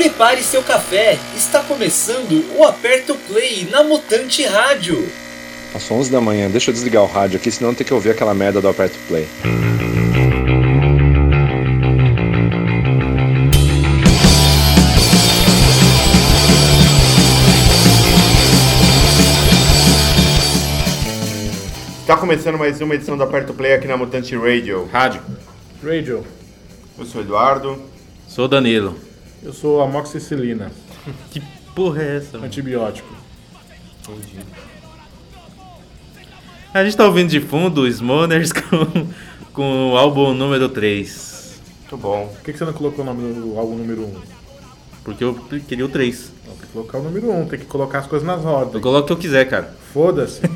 prepare seu café. Está começando o Aperto Play na Mutante Rádio. Passou 11 da manhã, deixa eu desligar o rádio aqui, senão tem que ouvir aquela merda do Aperto Play. Está começando mais uma edição do Aperto Play aqui na Mutante Radio. Rádio. Radio. Eu sou o Eduardo. Sou o Danilo. Eu sou amoxicilina, Que porra é essa? mano? antibiótico. A gente tá ouvindo de fundo os Smoners com, com o álbum número 3. Muito bom. Por que que você não colocou o nome do álbum número 1? Porque eu queria o 3. Não, tem que colocar o número 1, tem que colocar as coisas nas Eu ordens. coloco o que eu quiser, cara. Foda-se.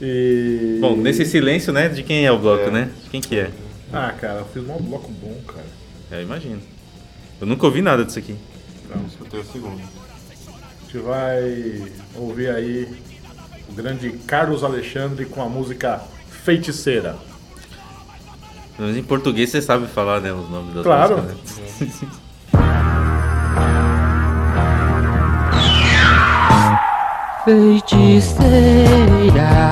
e... Bom, nesse silêncio, né? De quem é o bloco, É. né? De quem que é? Ah, cara, eu fiz um bloco bom, cara. Eu imagino. Eu nunca ouvi nada disso aqui. Não, escutei o segundo. A gente vai ouvir aí o grande Carlos Alexandre com a música Feiticeira. Mas em português você sabe falar, né? Os nomes das Claro. músicas, né? Feiticeira,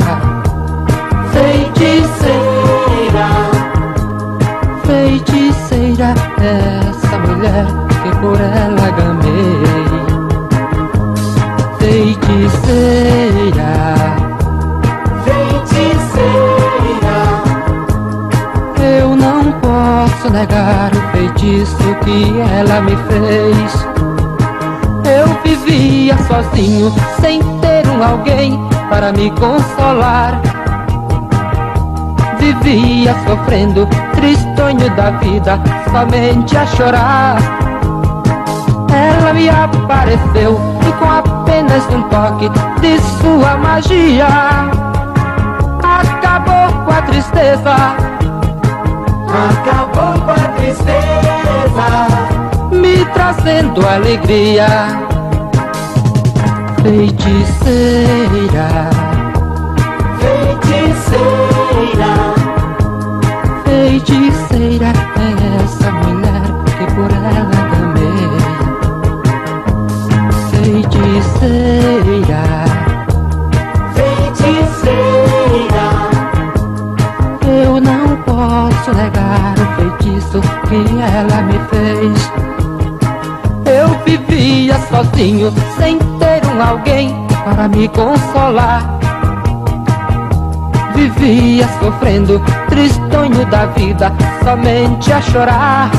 feiticeira, essa mulher que por ela gamei. Feiticeira, feiticeira, eu não posso negar o feitiço que ela me fez. Eu vivia sozinho, sem ter um alguém para me consolar. Vivia sofrendo, tristonho da vida, somente a chorar. Ela me apareceu e com apenas um toque de sua magia acabou com a tristeza. Acabou com a tristeza me trazendo alegria. Feiticeira, feiticeira é essa mulher que por ela gamei. Feiticeira, feiticeira, eu não posso negar o feitiço que ela me fez. Eu vivia sozinho, sem ter um alguém para me consolar. Vivia sofrendo, tristonho da vida, somente a chorar.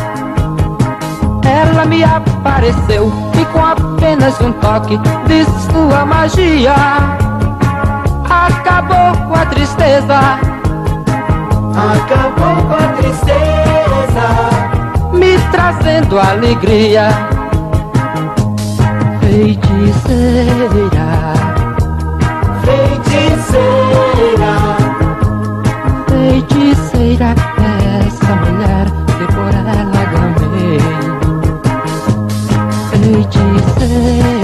Ela me apareceu e com apenas um toque de sua magia acabou com a tristeza. Acabou com a tristeza, me trazendo alegria feiticeira, feiticeira, feiticeira é essa mulher que por ela gamei. Feiticeira,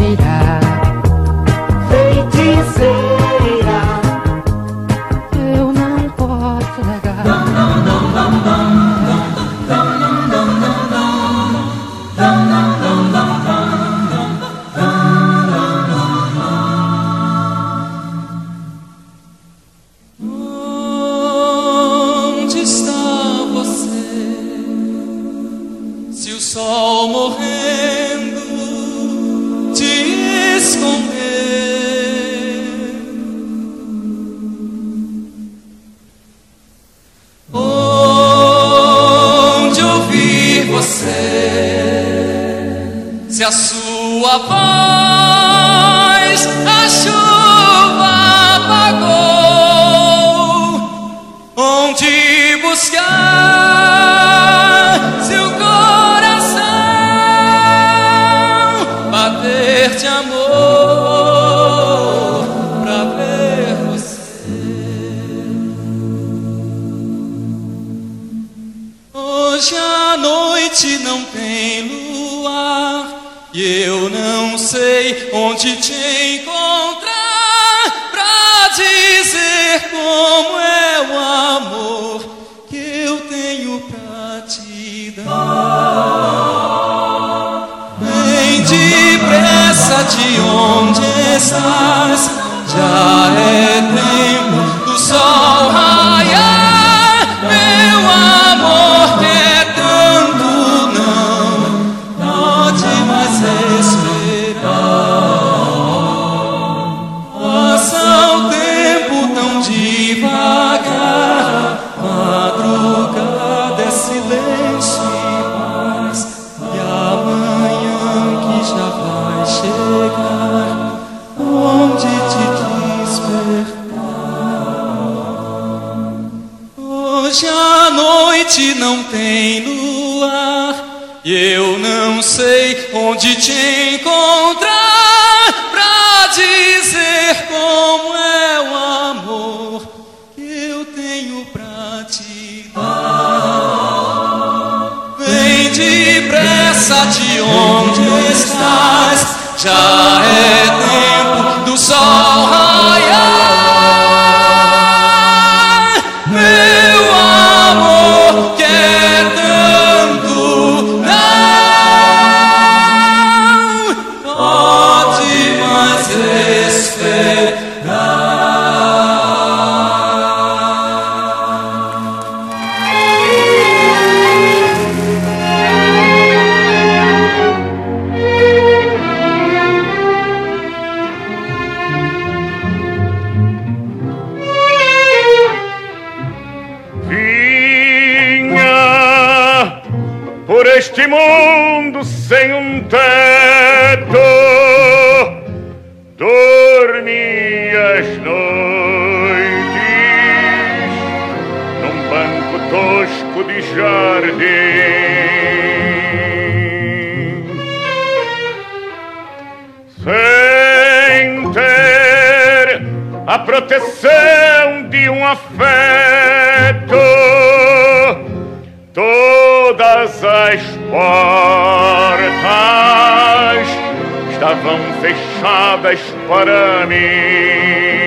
encontrar pra dizer como é o amor que eu tenho pra te dar. Vem depressa de onde estás, já proteção de um afeto, todas as portas estavam fechadas para mim.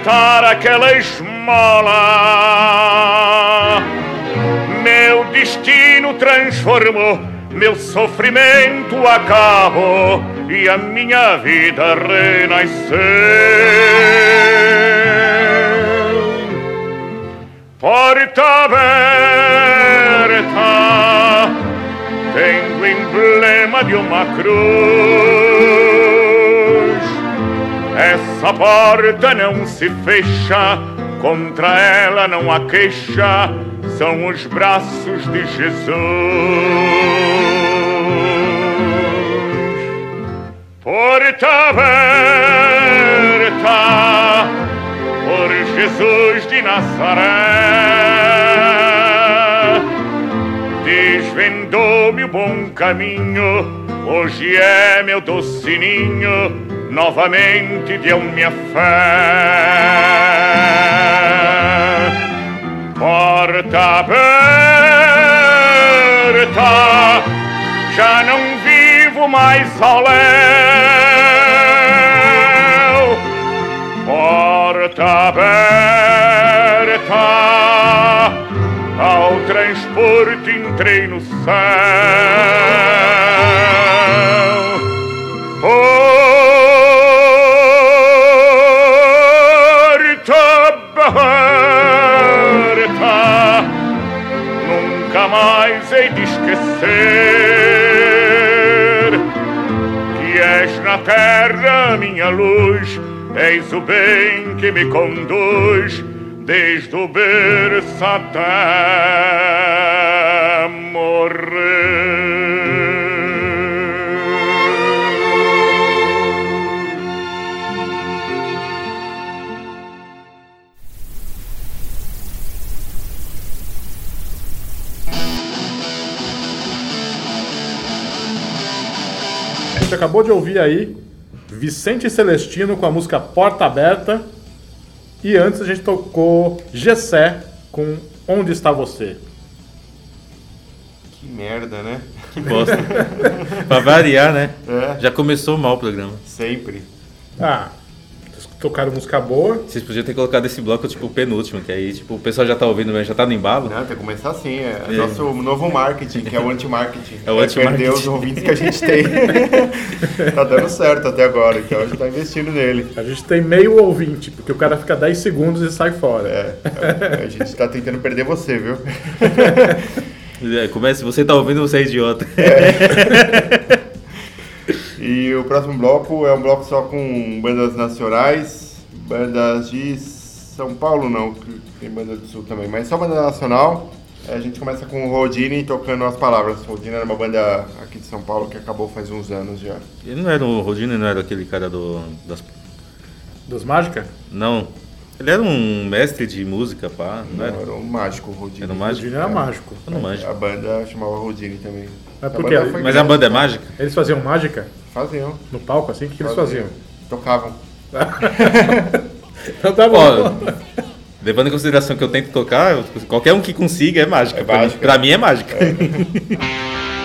Ofertar aquela esmola, meu destino transformou, meu sofrimento acabou e a minha vida renasceu. Porta aberta, tem o emblema de uma cruz. Essa porta não se fecha, contra ela não há queixa, são os braços de Jesus. Porta aberta por Jesus de Nazaré. Desvendou-me o bom caminho, hoje é meu doce ninho, novamente deu-me a fé. Porta aberta, já não vivo mais ao léu. Porta aberta, ao transporte entrei no céu. Que és na terra minha luz, és o bem que me conduz desde o berço até acabou de ouvir aí Vicente Celestino com a música Porta Aberta. E antes a gente tocou Gessé com Onde Está Você. Que merda, né? Que bosta. pra variar, né? É. Já começou mal o programa. Sempre. Ah, tocaram música boa. Vocês podiam ter colocado esse bloco, tipo, o penúltimo, que aí, tipo, o pessoal já tá ouvindo, mas já tá no embalo. Não, tem que começar assim. É É. nosso novo marketing, que é o anti-marketing. É o anti-marketing. perder os ouvintes que a gente tem. tá dando certo até agora, então a gente tá investindo nele. A gente tem meio ouvinte, porque o cara fica 10 segundos e sai fora. É, a gente tá tentando perder você, viu? É, Começa, você tá ouvindo, você é idiota. E o próximo bloco é um bloco só com bandas nacionais, bandas de São Paulo não, que tem banda do Sul também, mas só banda nacional. A gente começa com o Rodine tocando as palavras. O Rodine era uma banda aqui de São Paulo que acabou faz uns anos já. Ele não era o Rodine, não era aquele cara do. Das... Dos Mágica? Não. Ele era um mestre de música, pá. Não, Não, era? era um mágico o Rodine. Era um O mágico? Dini era mágico. Eu não manjo. A banda chamava Rodine também. Mas A Mas a banda é mágica? Eles faziam mágica Faziam. no palco, assim? O que, que eles faziam? Tocavam. Então tá bom. Ó, levando em consideração que eu tento tocar, eu- qualquer um que consiga é mágica. É Pra mim- mágica. Pra mim é mágica.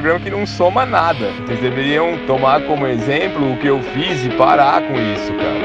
programa que não soma nada. Vocês deveriam tomar como exemplo o que eu fiz e parar com isso, cara.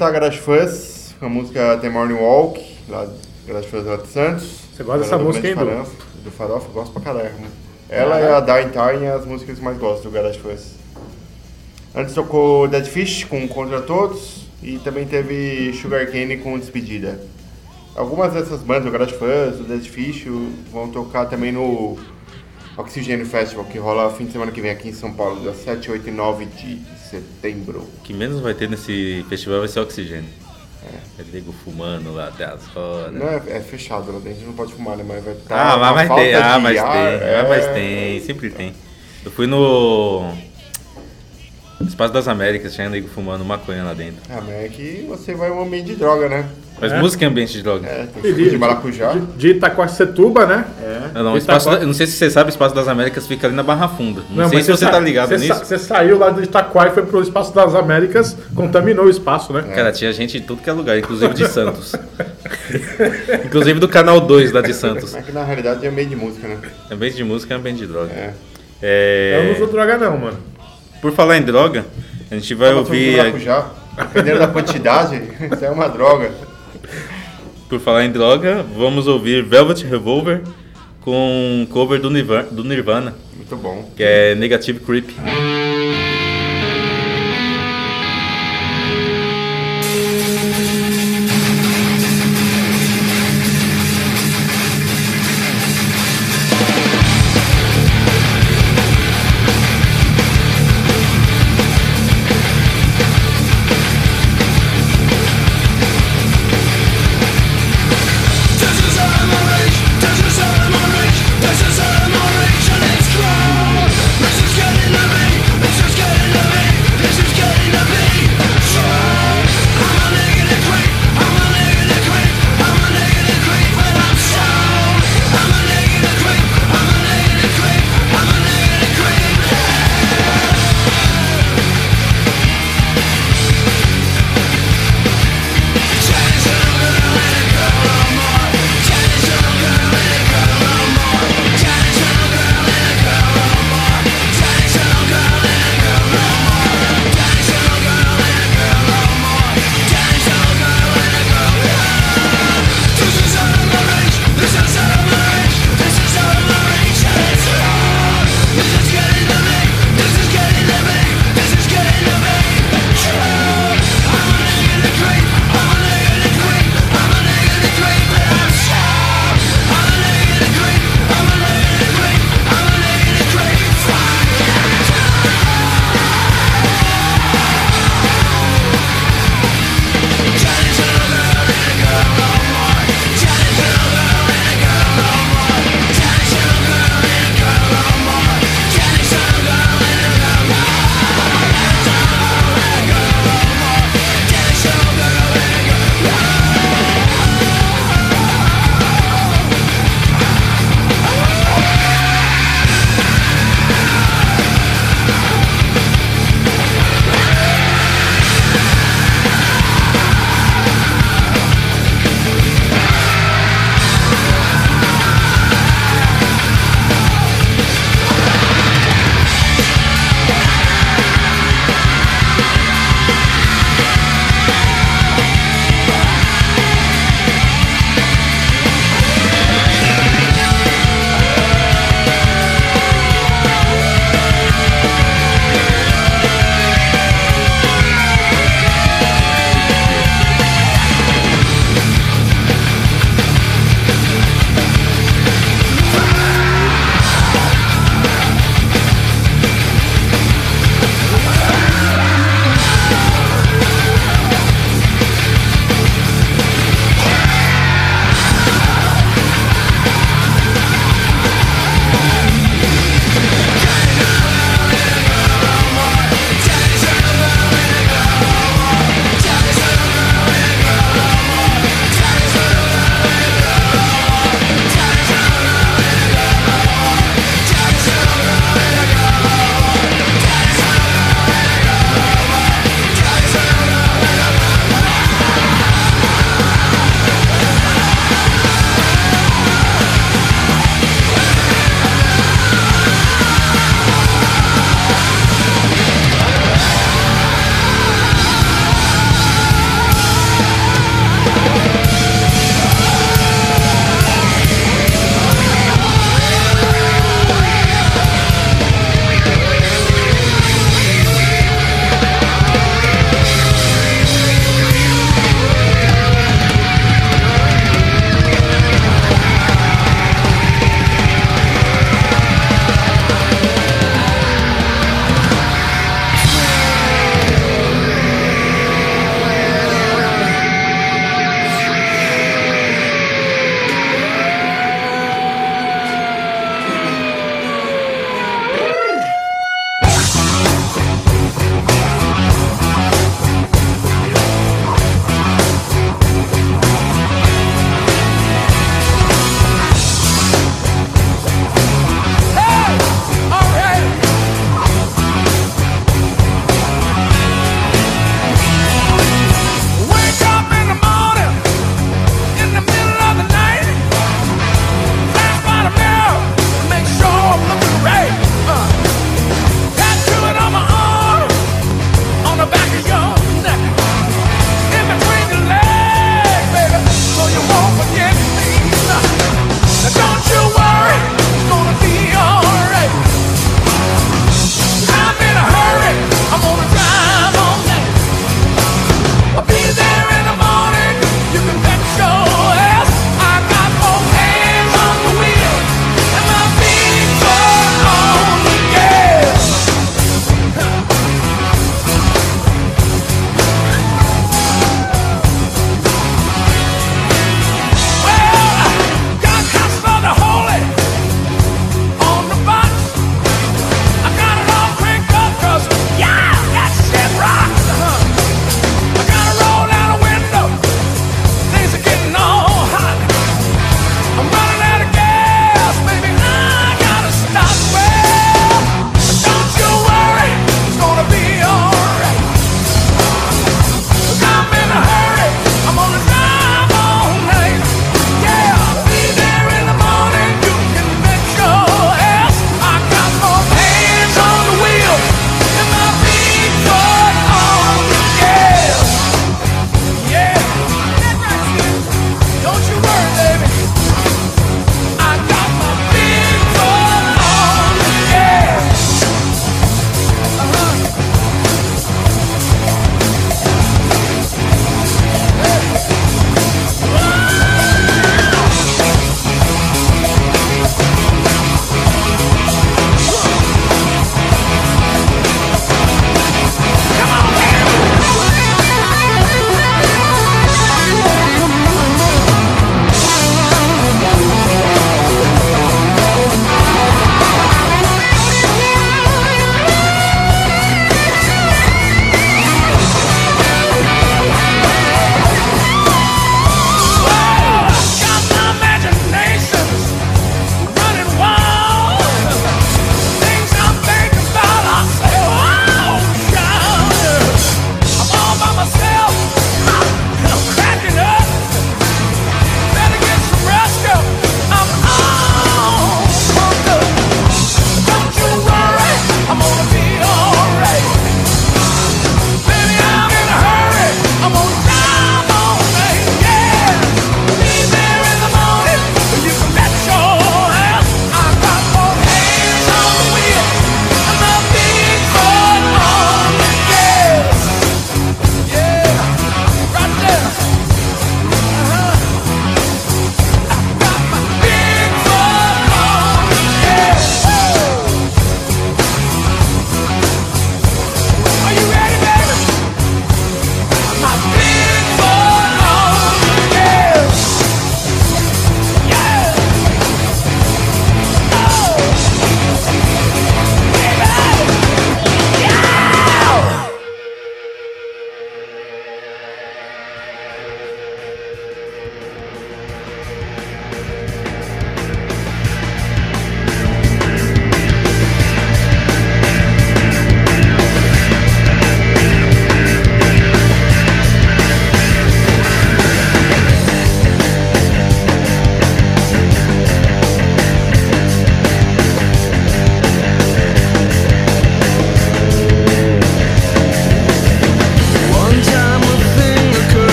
Escutar Garage Fuzz, a música The Morning Walk, lá Garage Fuzz lá de Santos. Você gosta dessa é música, Du? Farofa, Do Farofa, eu gosto pra caralho. Ela e a Dying Time, as músicas que eu mais gosto do Garage Fuzz. Antes tocou Dead Fish com Contra Todos e também teve Sugar Cane com Despedida. Algumas dessas bandas, o Garage Fuzz, o Dead Fish, vão tocar também no Oxigênio Festival, que rola fim de semana que vem aqui em São Paulo, dia 7, 8 e 9 de setembro. O que menos vai ter nesse festival vai ser oxigênio. É nego fumando lá até as rodas. Não, é, é fechado, lá dentro não pode fumar, né? Mas vai estar. Ah, mas vai ter, ah, mas tem, é... ah, mas tem, sempre tem. Eu fui no Espaço das Américas, tinha nego fumando maconha lá dentro. Ah, mas é que você vai um ambiente de droga, né? Mas É. música é ambiente de droga. É, tem de maracujá. De, de Itacoacetuba, né? É. Não, não, o espaço não sei se você sabe, o Espaço das Américas fica ali na Barra Funda. Não, sei mas se você sa- tá ligado você nisso. sa- Você saiu lá de Itaquá e foi pro Espaço das Américas, contaminou o espaço, né? Cara, tinha gente de tudo que é lugar, inclusive de Santos. inclusive do canal 2 lá de Santos. Mas que na realidade é meio de música, né? Ambiente de música é ambiente de droga. É. É, Eu não uso droga não, mano. Por falar em droga, a gente vai ouvir. maracujá. Dependendo da quantidade, isso é uma droga. Por falar em droga, vamos ouvir Velvet Revolver com um cover do Nirvana, do Nirvana Muito bom. que é Negative Creep.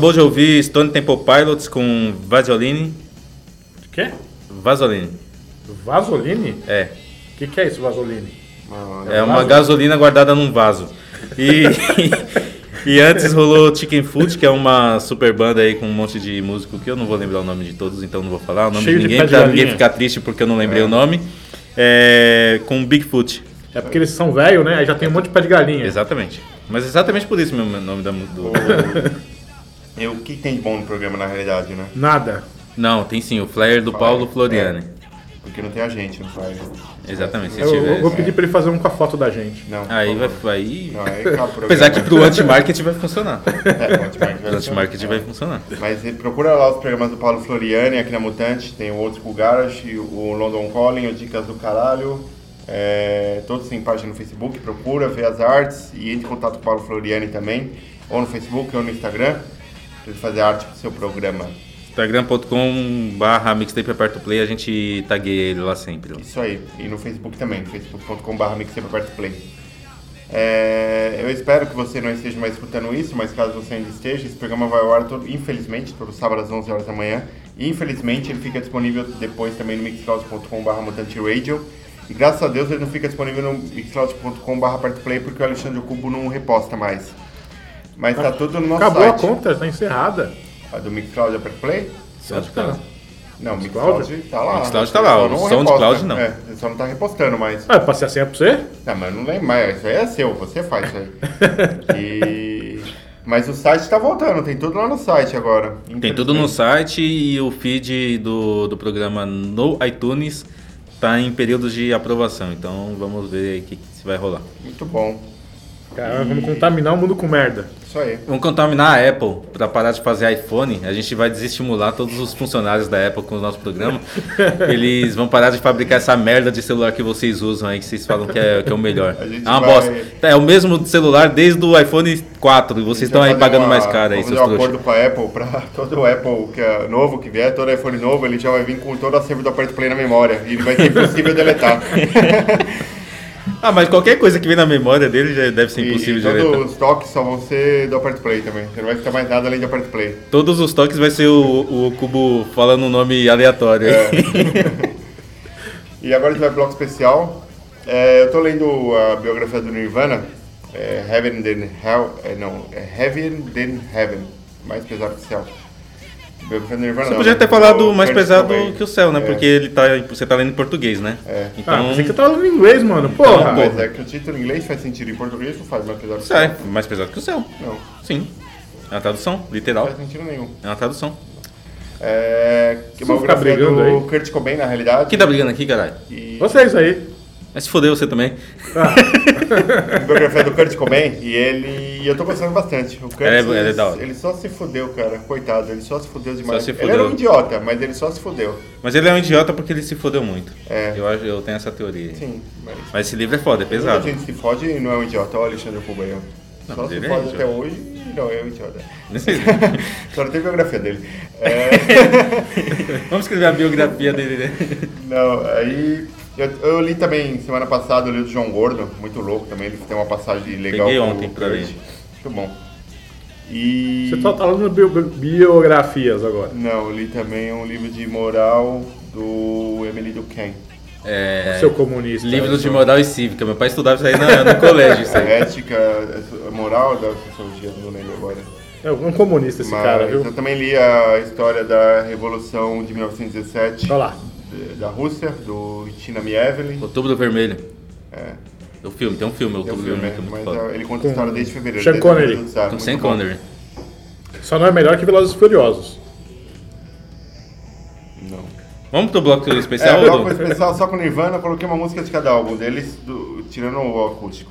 Acabou de ouvir Stone Temple Pilots com Vaseline. Quê? Vaseline. Vasoline? É. O que, que é isso, Vasoline? É uma gasolina guardada num vaso. E, e antes rolou Chicken Food, que é uma super banda aí com um monte de músico que eu não vou lembrar o nome de todos, então não vou falar o nome Cheio de ninguém, de pra ninguém ficar triste porque eu não lembrei o nome. É, com Bigfoot. É porque eles são velhos, né? Aí já tem um monte de pé de galinha. Exatamente. Mas exatamente por isso o nome da do. E o que tem de bom no programa na realidade, né? Nada. Não, tem sim, o flyer do Paulo Floriani. Porque não tem a gente, não faz. Exatamente, se Eu, eu tiver. vou pedir pra ele fazer um com a foto da gente. Não, Aí vai. Aí... Não, aí acaba o. Apesar que pro anti-market vai funcionar. É, o anti-market vai Pro anti-market funcionar. vai funcionar. Mas procura lá os programas do Paulo Floriani aqui na Mutante, tem o Old School Garage, o London Calling, o Dicas do Caralho, é, todos têm página no Facebook, procura, vê as artes e entre em contato com o Paulo Floriani também, ou no Facebook ou no Instagram, pra ele fazer arte pro seu programa. Instagram.com barra mixtape aperta o play, a gente tagueia ele lá sempre. Isso aí, e no Facebook também, facebook.com.br mixtapeapertoplay. É, eu espero que você não esteja mais escutando isso, mas caso você ainda esteja, esse programa vai ao ar, todo, infelizmente, todo sábado às 11 horas da manhã. E infelizmente ele fica disponível depois também no mixcloud.com.br mutanteradio. E graças a Deus ele não fica disponível no mixcloud.com.br apertoplay porque o Alexandre Cubo não reposta mais. Mas tá tudo no nosso Acabou a site. conta, tá encerrada. A do Mixcloud Apertoplay? Acho que não. Não, o Mixcloud? Tá lá. Mixcloud tá lá, o SoundCloud não. É, você só não tá repostando mais. Ah, eu passei a senha pra você? Não, mas eu não lembro mais. Isso aí é seu, você faz isso aí. E... Mas o site tá voltando, tem tudo lá no site agora. Tem tudo no site e o feed do, do programa no iTunes tá em períodos de aprovação. Então vamos ver aí o que, que se vai rolar. Muito bom. Cara, vamos contaminar o mundo com merda. Isso aí. Vamos contaminar a Apple para parar de fazer iPhone. A gente vai desestimular todos os funcionários da Apple com o nosso programa. Eles vão parar de fabricar essa merda de celular que vocês usam aí, que vocês falam que é, que é o melhor. É uma vai- bosta. É o mesmo celular desde o iPhone 4 e vocês estão aí pagando uma- mais caro aí, vamos seus fazer um acordo com a Apple, pra todo Apple que é novo que vier, todo iPhone novo, ele já vai vir com todo o acervo do Aperto Play na memória. E ele vai ser impossível deletar. Ah, mas qualquer coisa que vem na memória dele já deve ser E, impossível e deletar. todos os toques só vão ser do Aperto Play também. Você não vai ficar mais nada além do Aperto Play. Todos os toques vai ser o, o Cubo falando um nome aleatório. É. E agora a gente vai pro bloco especial. É, eu tô lendo a biografia do Nirvana, é, Heaven Than Hell, é, não, é Heaven Than Heaven, mais pesado que o céu. Você não, podia né? ter falado Do mais pesado Cobain. que o céu, né? É. Porque ele tá, você tá lendo em português, né? É. Ah, Então, pensei que eu tava falando em inglês, mano. Ah, Porra. mas é que o título em inglês faz sentido, em português não faz mais pesado que o é céu. mais pesado que o céu. Não, Sim. É uma tradução, não literal. faz sentido nenhum. É uma tradução. É, que biografia do aí? Kurt Cobain, na realidade. Quem tá brigando aqui, caralho? E... Vocês aí. Mas se fodeu você também. A biografia do Kurt Cobain e ele. E eu tô gostando bastante. O Kurt, É, é hora. ele só se fudeu, cara. Coitado, ele só se fudeu demais. se Ele fudeu. era um idiota, mas ele só se fudeu. Mas ele é um idiota porque ele se fodeu muito. É. Eu, eu tenho essa teoria. Sim, mas. Mas esse livro é foda, é Muita pesado. gente se fode e não é um idiota. Olha o Alexandre. Não, Só se ele é fode até hoje e não é um idiota. Só não tem biografia dele. É, Vamos escrever a biografia dele, né? não, aí. Eu, eu li também, semana passada, eu li o do João Gordo, muito louco também. Ele tem uma passagem legal Peguei ontem pra ler. Muito bom. E. Você só tá falando bio- biografias agora. Não, eu li também um livro de moral do Emily Durkheim. É, Seu comunista. livros de moral e cívica. Meu pai estudava isso aí no, no colégio. Isso A aí. ética, a moral da sociologia, não lembro agora. É um comunista esse Mas cara, viu? eu também li a história da Revolução de 1917 Olha lá. De- da Rússia, do Tina Mievely. Outubro Vermelho. É, O filme, tem um filme, Outubro filme, Vermelho, que é mas muito foda. ah, ele conta a história desde fevereiro. Sean Connery. Do Com. Connery. Só não é melhor que Velozes e Furiosos. Não. Vamos pro bloco É, especial, o bloco especial só com Nirvana, eu coloquei uma música de cada álbum deles, do- tirando o acústico.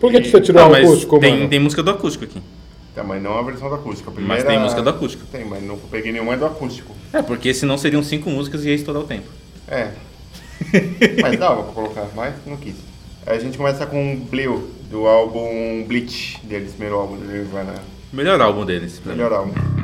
Por que, que você tirou Não, o mas acústico, tem, mano? tem música do acústico aqui. Tá, mas não a versão do acústico. A primeira... Mas tem música do acústico. Tem, mas não peguei nenhuma do acústico. É, porque senão seriam cinco músicas e ia estourar o tempo. É. Mas dava pra colocar, mas não quis. A gente começa com Blue, do álbum Bleach, deles, primeiro álbum do Nirvana. Melhor álbum deles. pra mim. Melhor álbum.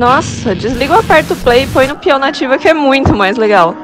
Nossa, desliga o aperto play e põe no peão nativa que é muito mais legal.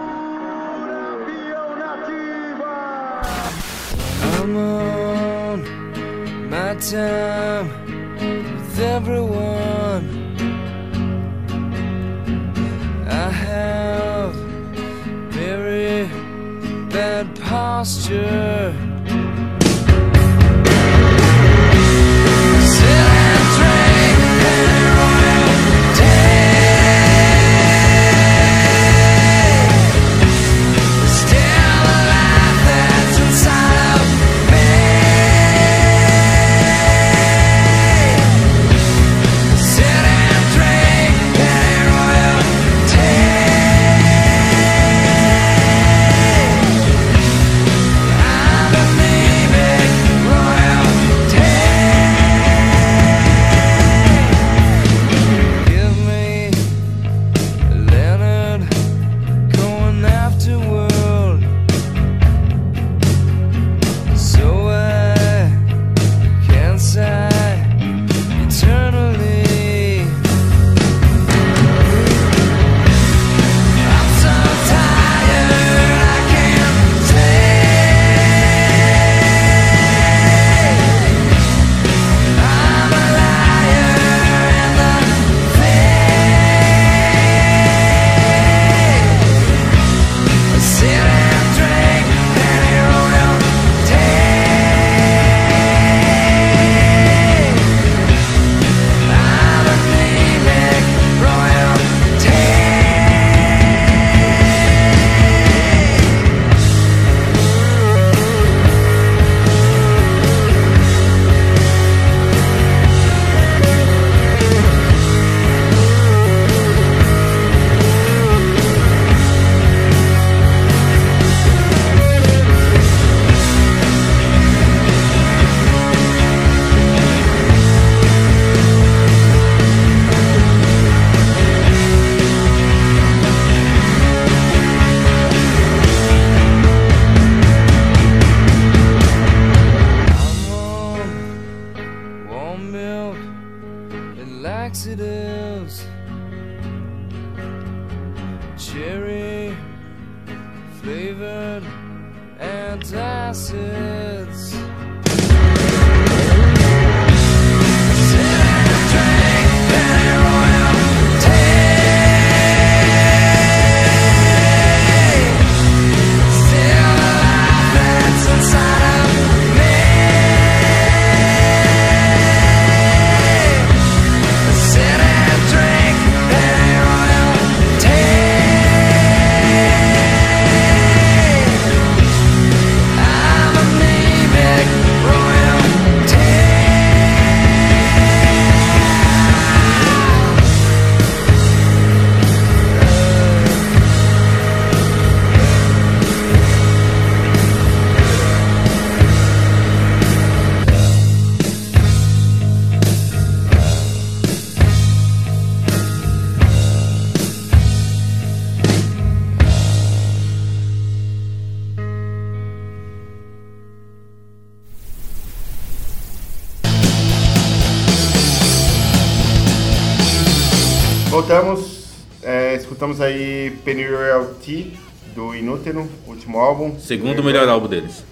Do Inútero, último álbum. Segundo melhor álbum deles.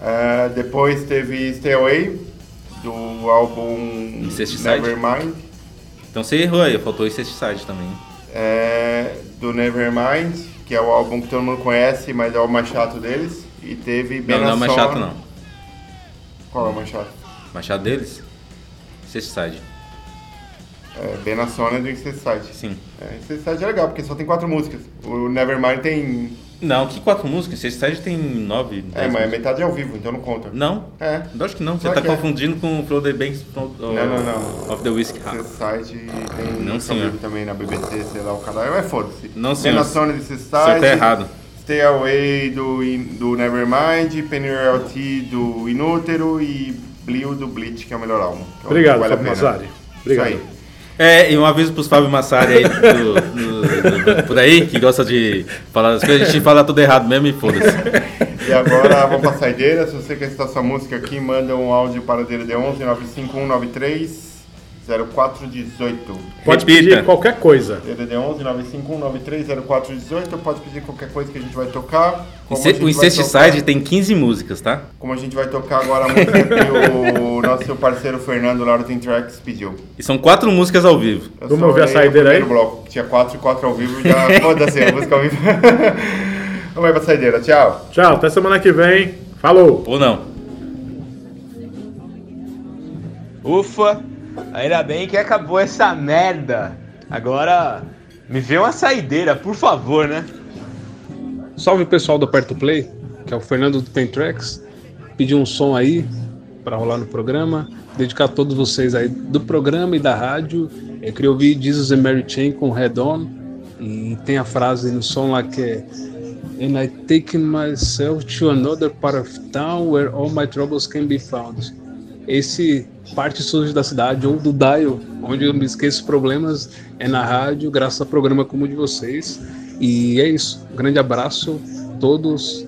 É, depois teve Stay Away, do álbum. Nevermind. Então você errou aí, faltou Incesticide também. É, do Nevermind, que é o álbum que todo mundo conhece, mas é o mais chato deles. E teve Não, não é o mais chato não. Qual é o mais chato? Mais chato deles? Incesticide. É, Benasson é do Incesticide. Sim. É, Incesticide é legal, porque só tem quatro músicas. O Nevermind tem... Não, que quatro músicas? Incesticide tem nove. É, mas é músicas. metade é ao vivo, então não conta. Não? É. Eu acho que não. Você tá que é. confundindo com o Flow the Banks from, Não, não, não. of the Whiskey House. Incesticide tem Não, senhor. vivo também na BBC, sei lá, o canal. Mas foda-se. Não, senhor. Benasson é do Incesticide. O senhor tá errado. Stay Away do, do Nevermind, Pennyroyal Tea do Inútero e Blue do Bleach, que é o melhor álbum. é Obrigado, vale Fábio. Massari. Obrigado. Isso aí. É, e um aviso pros Fábio Massari aí do- por aí, que gosta de falar as coisas, a gente fala tudo errado mesmo e foda-se. E agora vamos pra saideira. Se você quer citar sua música aqui, manda um áudio para o DDD 11 95193 0418. Pode pedir qualquer coisa. DDD 11 951 93 0418. Pode pedir qualquer coisa que a gente vai tocar. Como Ince- gente O Incesticide tocar- tem 15 músicas, tá? Como a gente vai tocar agora a música que o nosso parceiro Fernando do Tem Tracks pediu. E são quatro músicas ao vivo. Eu Vamos ouvir a o saideira aí? bloco. Tinha quatro e quatro ao vivo. Já foda-se a música ao vivo. Vamos aí pra saideira. Tchau. Tchau, até semana que vem. Falou! Ou não. Ufa, ainda bem que acabou essa merda. Agora me vê uma saideira, por favor, né? Salve pessoal do Aperto Play, que é o Fernando do Tracks. Pedi um som aí para rolar no programa. Dedicar a todos vocês aí do programa e da rádio. Eu queria ouvir Jesus and Mary Chain com Head On. E tem a frase no som lá que é And I take myself to another part of town where all my troubles can be found. Esse parte suja da cidade ou do dial, onde eu me esqueço problemas, é na rádio, graças a programa como o de vocês. E é isso. Um grande abraço todos,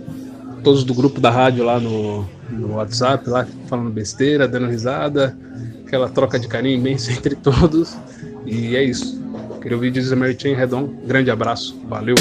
todos do grupo da rádio lá no, no WhatsApp, lá falando besteira, dando risada, aquela troca de carinho imensa entre todos. E é isso. Queria ouvir Jesus Mary Chain Redon. Grande abraço. Valeu.